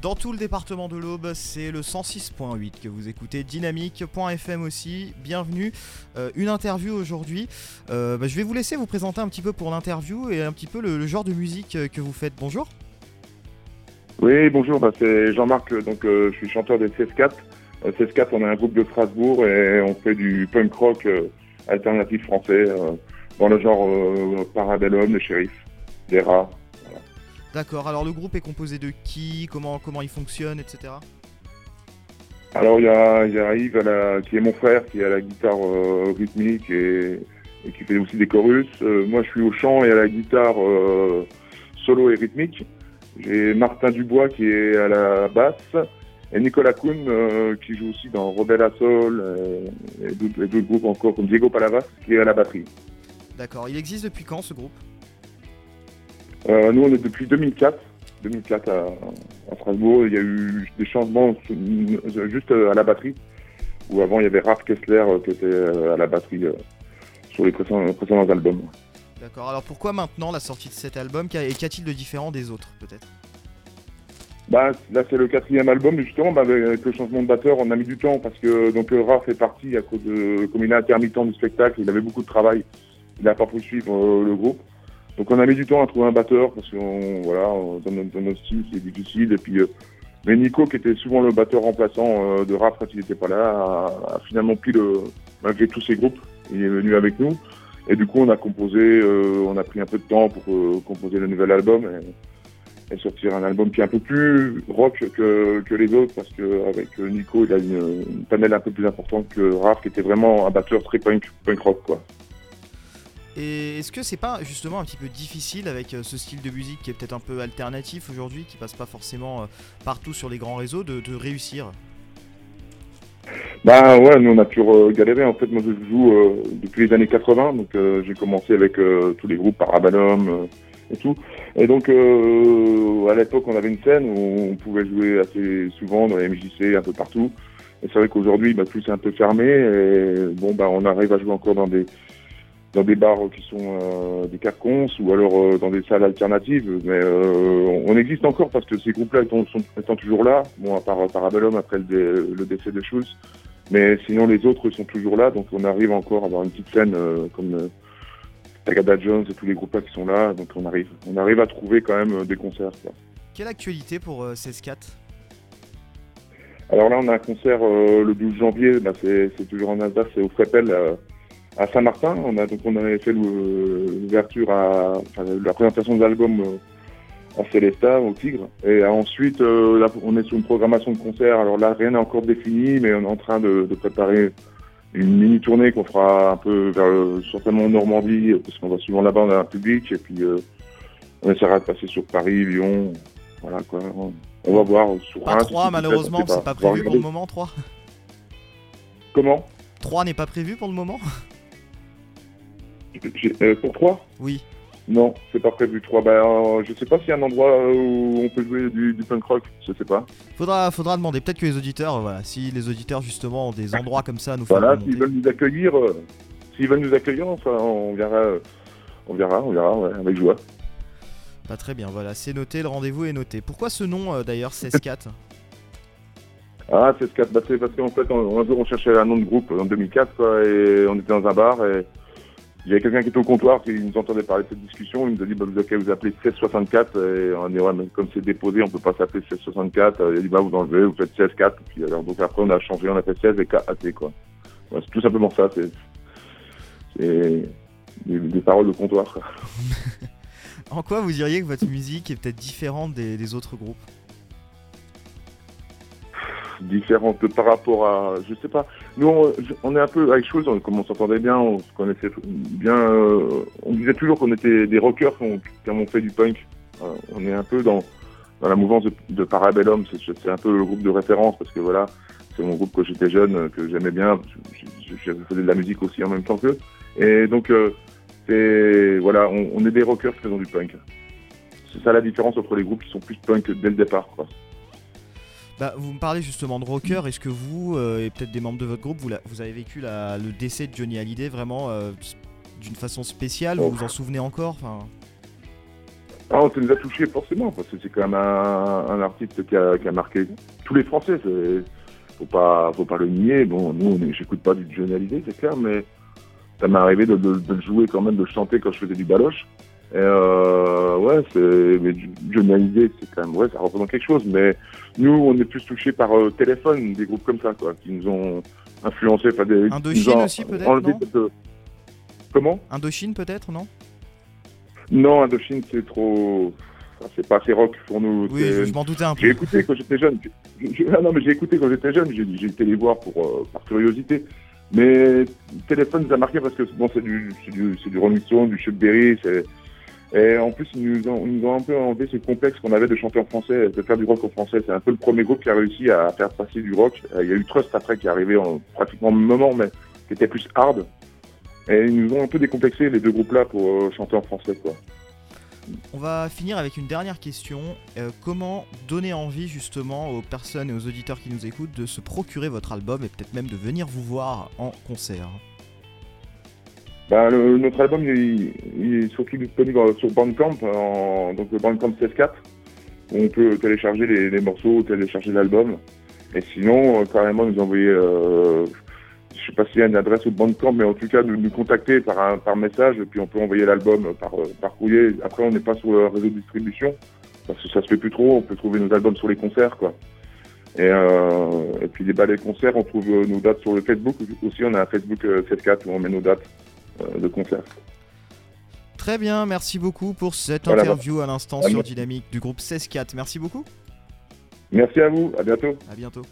Dans tout le département de l'Aube, c'est le 106.8 que vous écoutez, dynamique.fm aussi. Bienvenue. Euh, une interview aujourd'hui. Euh, bah, je vais vous laisser vous présenter un petit peu pour l'interview et un petit peu le, genre de musique euh, que vous faites. Bonjour. Oui, bonjour. Bah, c'est Jean-Marc. Donc, je suis chanteur des CS4. CS4, on est un groupe de Strasbourg et on fait du punk rock alternatif français dans le genre Parabellum, le shérif, des rats. D'accord, alors le groupe est composé de qui comment, comment il fonctionne, etc. Alors il y a, Yves qui est mon frère, qui est à la guitare euh, rythmique et, qui fait aussi des chorus. Euh, moi je suis au chant et à la guitare euh, solo et rythmique. J'ai Martin Dubois qui est à la basse et Nicolas Kuhn qui joue aussi dans Rebelle à Sol et, d'autres groupes encore comme Diego Palavas qui est à la batterie. D'accord, il existe depuis quand ce groupe? Euh, nous, on est depuis 2004. 2004 à, Strasbourg. Il y a eu des changements juste à la batterie. Où avant, il y avait Raph Kessler euh, qui était euh, à la batterie sur les précédents, albums. D'accord. Alors pourquoi maintenant la sortie de cet album? Et qu'a-t-il de différent des autres, peut-être? Bah, là c'est le quatrième album justement bah, avec le changement de batteur on a mis du temps parce que donc Raph est parti à cause de comme il est intermittent du spectacle il avait beaucoup de travail il n'a pas pu suivre le groupe donc on a mis du temps à trouver un batteur parce que voilà, dans, notre, style c'est difficile. Et euh, mais Nico, qui était souvent le batteur remplaçant euh, de rap quand il n'était pas là, a, finalement pris le, malgré tous ses groupes, il est venu avec nous. Et du coup, on a composé, euh, on a pris un peu de temps pour composer le nouvel album et, sortir un album qui est un peu plus rock que, les autres parce qu'avec Nico, il a une, une panel un peu plus importante que Raph, qui était vraiment un batteur très punk, punk rock. Et est-ce que c'est pas justement un petit peu difficile avec euh, ce style de musique qui est peut-être un peu alternatif aujourd'hui, qui passe pas forcément euh, partout sur les grands réseaux, de, réussir? Bah ouais, nous on a pu galérer. En fait, moi je joue euh, depuis les années 80, donc j'ai commencé avec tous les groupes Parabalum et tout. Et donc à l'époque, on avait une scène où on pouvait jouer assez souvent dans les MJC, un peu partout. Et c'est vrai qu'aujourd'hui, bah, tout c'est un peu fermé. Et bon, bah on arrive à jouer encore dans des dans des bars qui sont euh, des carcons ou alors euh, dans des salles alternatives. Mais euh, on existe encore parce que ces groupes-là sont, sont, toujours là. Bon, à part Parabellum après le, le, décès de Schulz. Mais sinon, les autres sont toujours là. Donc on arrive encore à avoir une petite scène comme Tagada Jones et tous les groupes-là qui sont là. Donc on arrive, on arrive à trouver quand même des concerts. Quoi. Quelle actualité pour euh, 4 alors là, on a un concert le 12 janvier, bah, c'est toujours en Alsace, c'est au Frepel, à Saint-Martin. On a donc on avait fait l'ouverture à enfin, la présentation de l'album euh, à Célestat, au Tigre. Et ensuite, euh, là, on est sur une programmation de concert. Alors là, rien n'est encore défini, mais on est en train de, préparer une mini tournée qu'on fera un peu vers certainement en Normandie, parce qu'on va souvent là-bas, on a un public, et puis euh, on essaiera de passer sur Paris, Lyon, voilà quoi. On va voir sur pas 3 malheureusement, c'est pas, pas prévu pour le moment 3. Comment? 3 n'est pas prévu pour le moment? Euh, pour 3 Oui. Non, c'est pas prévu 3. Bah, euh, je sais pas s'il y a un endroit où on peut jouer du, punk rock, je sais pas. Faudra, faudra demander. Peut-être que les auditeurs, voilà, si les auditeurs justement ont des endroits comme ça à nous faire. Voilà, s'ils veulent nous accueillir, euh, s'ils veulent nous accueillir, enfin, on verra, on verra, on verra, avec joie. Bah, très bien, voilà, c'est noté, le rendez-vous est noté. Pourquoi ce nom d'ailleurs, 16-4 Ah, 16-4, bah, c'est parce qu'en fait, on, un jour on cherchait un nom de groupe en 2004, quoi, et on était dans un bar et il y avait quelqu'un qui était au comptoir qui nous entendait parler de cette discussion. Il nous a dit bah, vous, vous appelez 1664 et on a dit ouais mais comme c'est déposé on peut pas s'appeler 1664. Il a dit bah vous enlevez, vous faites 16-4. Puis alors donc après on a changé, on a fait 16 et 4 quoi. c'est tout simplement ça. C'est des, paroles de comptoir. en quoi vous diriez que votre musique est peut-être différente des autres groupes? Différentes par rapport à, je sais pas. Nous, on, est un peu avec chose, comme on s'entendait bien, on se connaissait bien. Euh, on disait toujours qu'on était des rockers qui ont fait du punk. Euh, on est un peu dans, dans la mouvance de, de Parabellum. C'est un peu le groupe de référence parce que voilà, c'est mon groupe que j'étais jeune, que j'aimais bien. Je, faisais de la musique aussi en même temps qu'eux. Et donc, euh, c'est voilà, on, on, est des rockers font du punk. C'est ça la différence entre les groupes qui sont plus punk dès le départ. Quoi. Bah, vous me parlez justement de rocker. Est-ce que vous euh, et peut-être des membres de votre groupe, vous, avez vécu le décès de Johnny Hallyday vraiment euh, d'une façon spéciale? Vous vous en souvenez encore? Enfin... Ah, on nous a touché forcément, parce que c'est quand même un, artiste qui a, marqué tous les Français. Faut pas, faut pas le nier. Bon, nous, j'écoute pas du Johnny c'est clair, mais ça m'est arrivé de, de, le jouer quand même, de le chanter quand je faisais du baloche. Et euh, ouais, c'est, mais Johnny c'est quand même, ouais, ça représente quelque chose. Mais nous, on est plus touchés par euh, téléphone, des groupes comme ça, quoi, qui nous ont influencé. Des, Indochine aussi, peut-être, non euh, Comment? Indochine, peut-être, non? Non, Indochine, c'est trop. c'est pas assez rock pour nous. Oui, je m'en doutais un peu. J'ai écouté quand j'étais jeune. Ah non, mais j'ai écouté quand j'étais jeune. J'ai été les voir pour, euh, par curiosité. Mais téléphone nous a marqué parce que bon, c'est du, du, du Stone, du Chuck Berry. Et en plus, ils nous, ont, un peu enlevé ce complexe qu'on avait de chanter en français, de faire du rock en français. C'est un peu le premier groupe qui a réussi à faire passer du rock. Euh, il y a eu Trust après qui est arrivé en pratiquement le moment, mais qui était plus hard. Et ils nous ont un peu décomplexé les deux groupes-là pour euh, chanter en français, quoi. On va finir avec une dernière question. Euh, comment donner envie justement aux personnes et aux auditeurs qui nous écoutent de se procurer votre album et peut-être même de venir vous voir en concert? Bah, Notre album il, est surtout disponible sur Bandcamp, en, donc le Bandcamp 16.4, où on peut télécharger les, morceaux, télécharger l'album. Et sinon, euh, carrément nous envoyer je sais pas s'il y a une adresse ou Bandcamp, mais en tout cas, nous, nous contacter par, un, par message, et puis on peut envoyer l'album par, par courrier. Après, on n'est pas sur le réseau de distribution, parce que ça se fait plus trop. On peut trouver nos albums sur les concerts, quoi. Et, euh, et puis les ballets concerts, on trouve nos dates sur le Facebook. Aussi, on a un Facebook 74 euh, où on met nos dates euh, de concerts. Très bien, merci beaucoup pour cette interview à l'instant sur Dynamique du groupe 16-4. Merci beaucoup. Merci à vous, à bientôt. À bientôt.